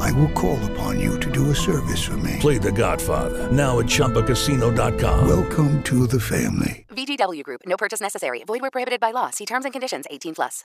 I will call upon you to do a service for me. Play The Godfather now at ChumbaCasino.com. Welcome to the family. VGW Group. No purchase necessary. Void where prohibited by law. See terms and conditions. 18 plus.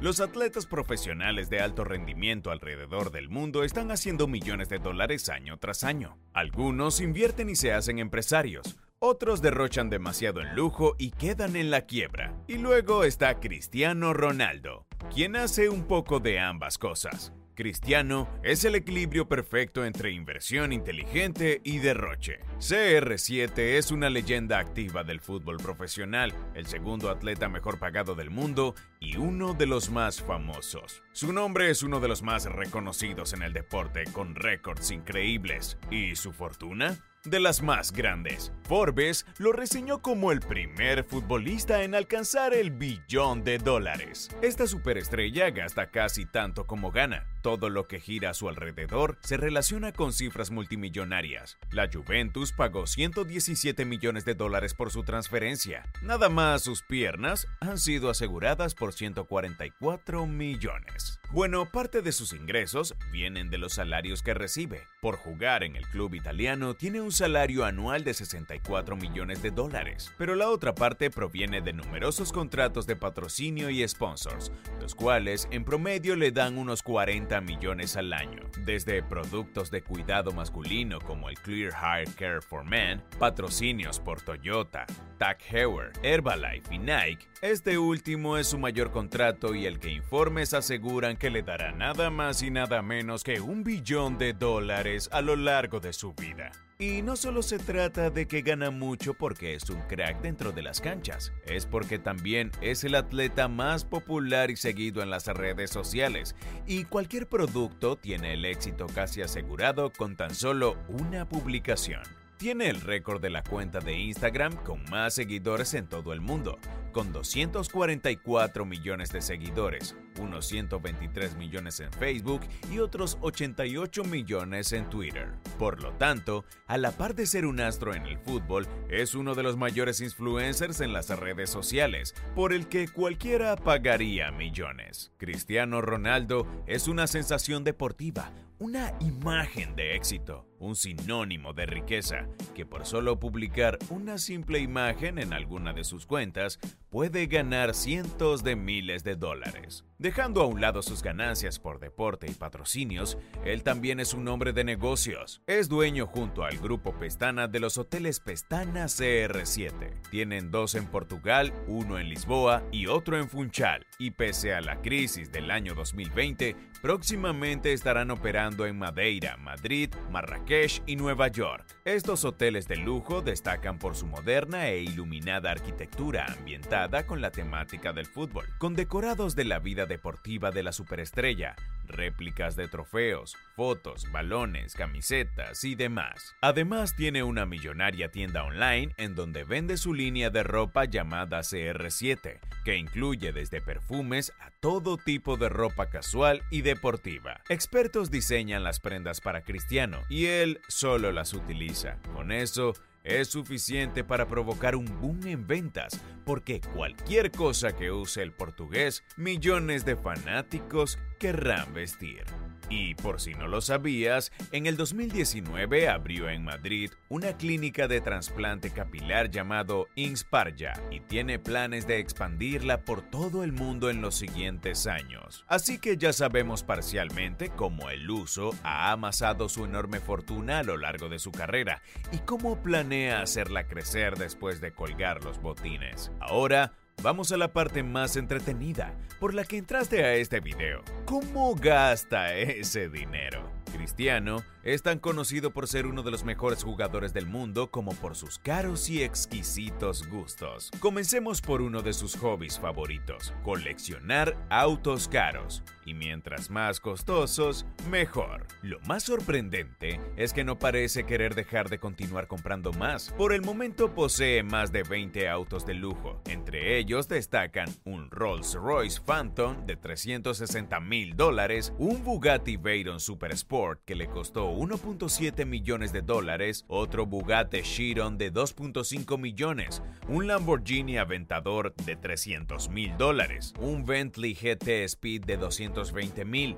Los atletas profesionales de alto rendimiento alrededor del mundo están haciendo millones de dólares año tras año. Algunos invierten y se hacen empresarios. Otros derrochan demasiado en lujo y quedan en la quiebra. Y luego está Cristiano Ronaldo, quien hace un poco de ambas cosas. Cristiano es el equilibrio perfecto entre inversión inteligente y derroche. CR7 es una leyenda activa del fútbol profesional, el segundo atleta mejor pagado del mundo y uno de los más famosos. Su nombre es uno de los más reconocidos en el deporte, con récords increíbles. ¿Y su fortuna? de las más grandes. Forbes lo reseñó como el primer futbolista en alcanzar el billón de dólares. Esta superestrella gasta casi tanto como gana. Todo lo que gira a su alrededor se relaciona con cifras multimillonarias. La Juventus pagó 117 millones de dólares por su transferencia. Nada más sus piernas han sido aseguradas por 144 millones. Bueno, parte de sus ingresos vienen de los salarios que recibe. Por jugar en el club italiano tiene un salario anual de 64 millones de dólares, pero la otra parte proviene de numerosos contratos de patrocinio y sponsors, los cuales en promedio le dan unos 40 millones al año. Desde productos de cuidado masculino como el Clear Hair Care for Men, patrocinios por Toyota, Tag Heuer, Herbalife y Nike, este último es su mayor contrato y el que informes aseguran que le dará nada más y nada menos que un billón de dólares a lo largo de su vida. Y no solo se trata de que gana mucho porque es un crack dentro de las canchas, es porque también es el atleta más popular y seguido en las redes sociales, y cualquier producto tiene el éxito casi asegurado con tan solo una publicación. Tiene el récord de la cuenta de Instagram con más seguidores en todo el mundo, con 244 millones de seguidores, unos 123 millones en Facebook y otros 88 millones en Twitter. Por lo tanto, a la par de ser un astro en el fútbol, es uno de los mayores influencers en las redes sociales, por el que cualquiera pagaría millones. Cristiano Ronaldo es una sensación deportiva, una imagen de éxito, un sinónimo de riqueza, que por solo publicar una simple imagen en alguna de sus cuentas puede ganar cientos de miles de dólares. Dejando a un lado sus ganancias por deporte y patrocinios, él también es un hombre de negocios. Es dueño junto al grupo Pestana de los hoteles Pestana CR7. Tienen dos en Portugal, uno en Lisboa y otro en Funchal. Y pese a la crisis del año 2020, próximamente estarán operando en Madeira, Madrid, Marrakech y Nueva York. Estos hoteles de lujo destacan por su moderna e iluminada arquitectura ambientada con la temática del fútbol, con decorados de la vida deportiva de la superestrella, réplicas de trofeos, fotos, balones, camisetas y demás. Además tiene una millonaria tienda online en donde vende su línea de ropa llamada CR7, que incluye desde perfumes a todo tipo de ropa casual y deportiva. Expertos diseñan las prendas para Cristiano y él solo las utiliza. Con eso, es suficiente para provocar un boom en ventas, porque cualquier cosa que use el portugués, millones de fanáticos querrán vestir. Y por si no lo sabías, en el 2019 abrió en Madrid una clínica de trasplante capilar llamado Insparja y tiene planes de expandirla por todo el mundo en los siguientes años. Así que ya sabemos parcialmente cómo el uso ha amasado su enorme fortuna a lo largo de su carrera y cómo planea hacerla crecer después de colgar los botines. Ahora, Vamos a la parte más entretenida, por la que entraste a este video. ¿Cómo gasta ese dinero? Cristiano es tan conocido por ser uno de los mejores jugadores del mundo como por sus caros y exquisitos gustos. Comencemos por uno de sus hobbies favoritos, coleccionar autos caros y mientras más costosos, mejor. Lo más sorprendente es que no parece querer dejar de continuar comprando más. Por el momento posee más de 20 autos de lujo. Entre ellos destacan un Rolls Royce Phantom de 360 mil dólares, un Bugatti Veyron Super Sport que le costó 1.7 millones de dólares, otro Bugatti Chiron de 2.5 millones, un Lamborghini Aventador de 300 mil dólares, un Bentley GT Speed de 200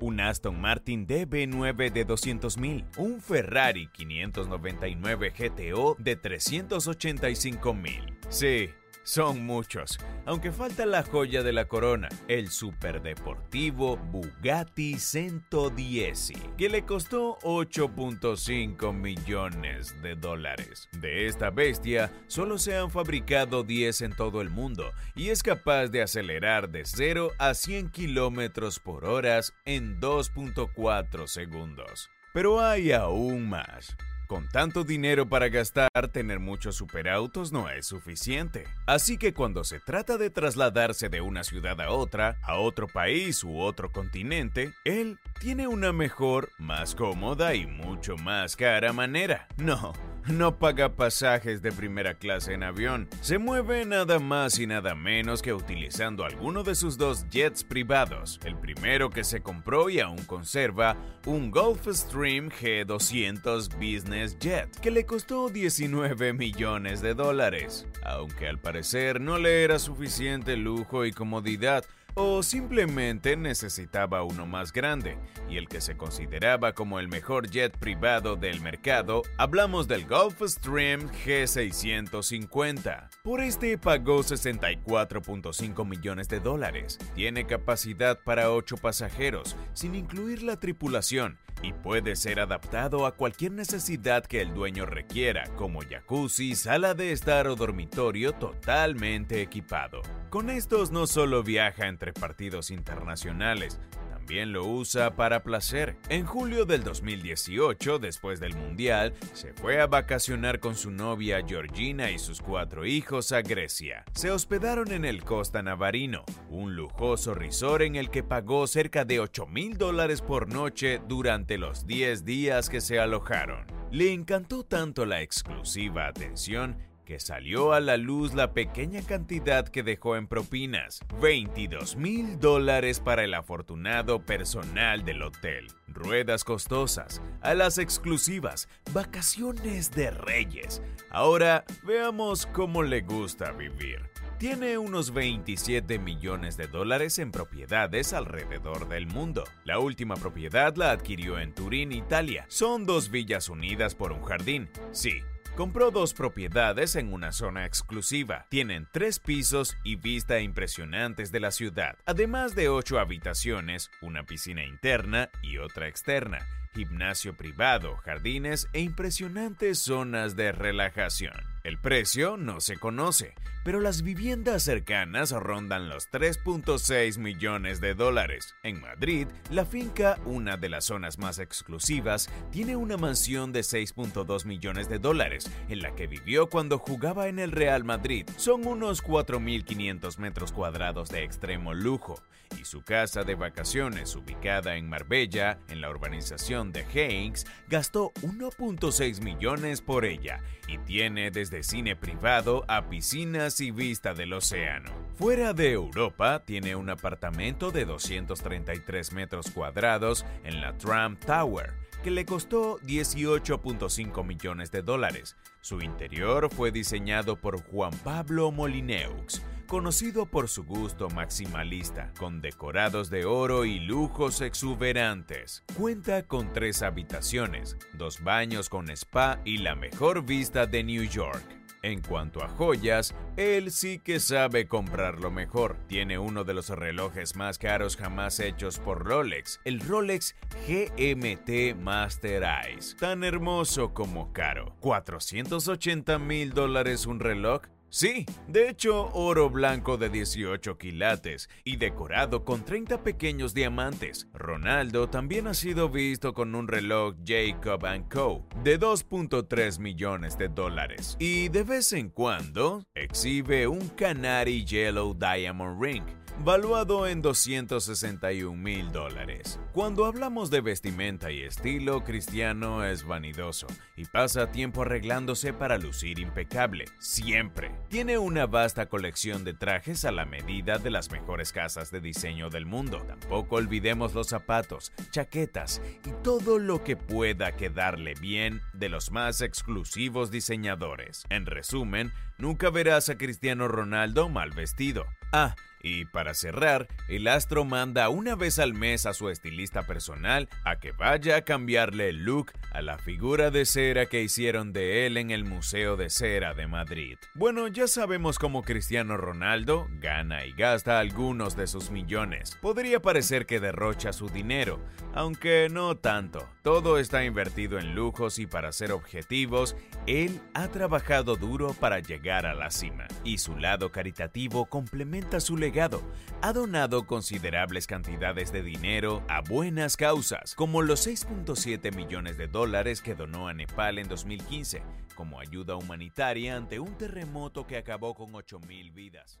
un Aston Martin DB9 de 200.000, un Ferrari 599 GTO de 385.000. Sí, son muchos, aunque falta la joya de la corona, el superdeportivo Bugatti 110, que le costó 8.5 millones de dólares. De esta bestia, solo se han fabricado 10 en todo el mundo y es capaz de acelerar de 0 a 100 kilómetros por hora en 2.4 segundos. Pero hay aún más. Con tanto dinero para gastar, tener muchos superautos no es suficiente. Así que cuando se trata de trasladarse de una ciudad a otra, a otro país u otro continente, él tiene una mejor, más cómoda y mucho más cara manera. No, no paga pasajes de primera clase en avión. Se mueve nada más y nada menos que utilizando alguno de sus dos jets privados. El primero que se compró y aún conserva, un Gulfstream G200 Business Jet, que le costó 19 millones de dólares. Aunque al parecer no le era suficiente lujo y comodidad, o simplemente necesitaba uno más grande, y el que se consideraba como el mejor jet privado del mercado, hablamos del Gulfstream G650. Por este pagó 64.5 millones de dólares, tiene capacidad para 8 pasajeros, sin incluir la tripulación, y puede ser adaptado a cualquier necesidad que el dueño requiera, como jacuzzi, sala de estar o dormitorio totalmente equipado. Con estos no solo viaja entre partidos internacionales, también lo usa para placer. En julio del 2018, después del Mundial, se fue a vacacionar con su novia Georgina y sus cuatro hijos a Grecia. Se hospedaron en el Costa Navarino, un lujoso resort en el que pagó cerca de 8 mil dólares por noche durante los 10 días que se alojaron. Le encantó tanto la exclusiva atención que salió a la luz la pequeña cantidad que dejó en propinas, 22 mil dólares para el afortunado personal del hotel, ruedas costosas, alas exclusivas, vacaciones de reyes. Ahora veamos cómo le gusta vivir. Tiene unos 27 millones de dólares en propiedades alrededor del mundo. La última propiedad la adquirió en Turín, Italia. Son dos villas unidas por un jardín. Sí, Compró dos propiedades en una zona exclusiva. Tienen tres pisos y vista impresionantes de la ciudad, además de ocho habitaciones, una piscina interna y otra externa, gimnasio privado, jardines e impresionantes zonas de relajación. El precio no se conoce, pero las viviendas cercanas rondan los 3.6 millones de dólares. En Madrid, la finca, una de las zonas más exclusivas, tiene una mansión de 6.2 millones de dólares, en la que vivió cuando jugaba en el Real Madrid. Son unos 4.500 metros cuadrados de extremo lujo, y su casa de vacaciones, ubicada en Marbella, en la urbanización de Hanks, gastó 1.6 millones por ella y tiene desde cine privado a piscinas y vista del océano. Fuera de Europa, tiene un apartamento de 233 metros cuadrados en la Trump Tower, que le costó 18.5 millones de dólares. Su interior fue diseñado por Juan Pablo Molineux, conocido por su gusto maximalista, con decorados de oro y lujos exuberantes. Cuenta con tres habitaciones, dos baños con spa y la mejor vista de New York. En cuanto a joyas, él sí que sabe comprar lo mejor. Tiene uno de los relojes más caros jamás hechos por Rolex, el Rolex GMT Master Eyes. Tan hermoso como caro. ¿480 mil dólares un reloj? Sí, de hecho, oro blanco de 18 quilates y decorado con 30 pequeños diamantes. Ronaldo también ha sido visto con un reloj Jacob Co. de 2.3 millones de dólares y de vez en cuando exhibe un Canary Yellow Diamond Ring valuado en 261 mil dólares. Cuando hablamos de vestimenta y estilo, Cristiano es vanidoso y pasa tiempo arreglándose para lucir impecable, siempre. Tiene una vasta colección de trajes a la medida de las mejores casas de diseño del mundo. Tampoco olvidemos los zapatos, chaquetas y todo lo que pueda quedarle bien de los más exclusivos diseñadores. En resumen, nunca verás a Cristiano Ronaldo mal vestido. Ah, y para cerrar, el astro manda una vez al mes a su estilista personal a que vaya a cambiarle el look a la figura de cera que hicieron de él en el Museo de Cera de Madrid. Bueno, ya sabemos cómo Cristiano Ronaldo gana y gasta algunos de sus millones. Podría parecer que derrocha su dinero, aunque no tanto. Todo está invertido en lujos y para ser objetivos, él ha trabajado duro para llegar a la cima. Y su lado caritativo complementa su legado ha donado considerables cantidades de dinero a buenas causas, como los 6.7 millones de dólares que donó a Nepal en 2015, como ayuda humanitaria ante un terremoto que acabó con 8.000 vidas.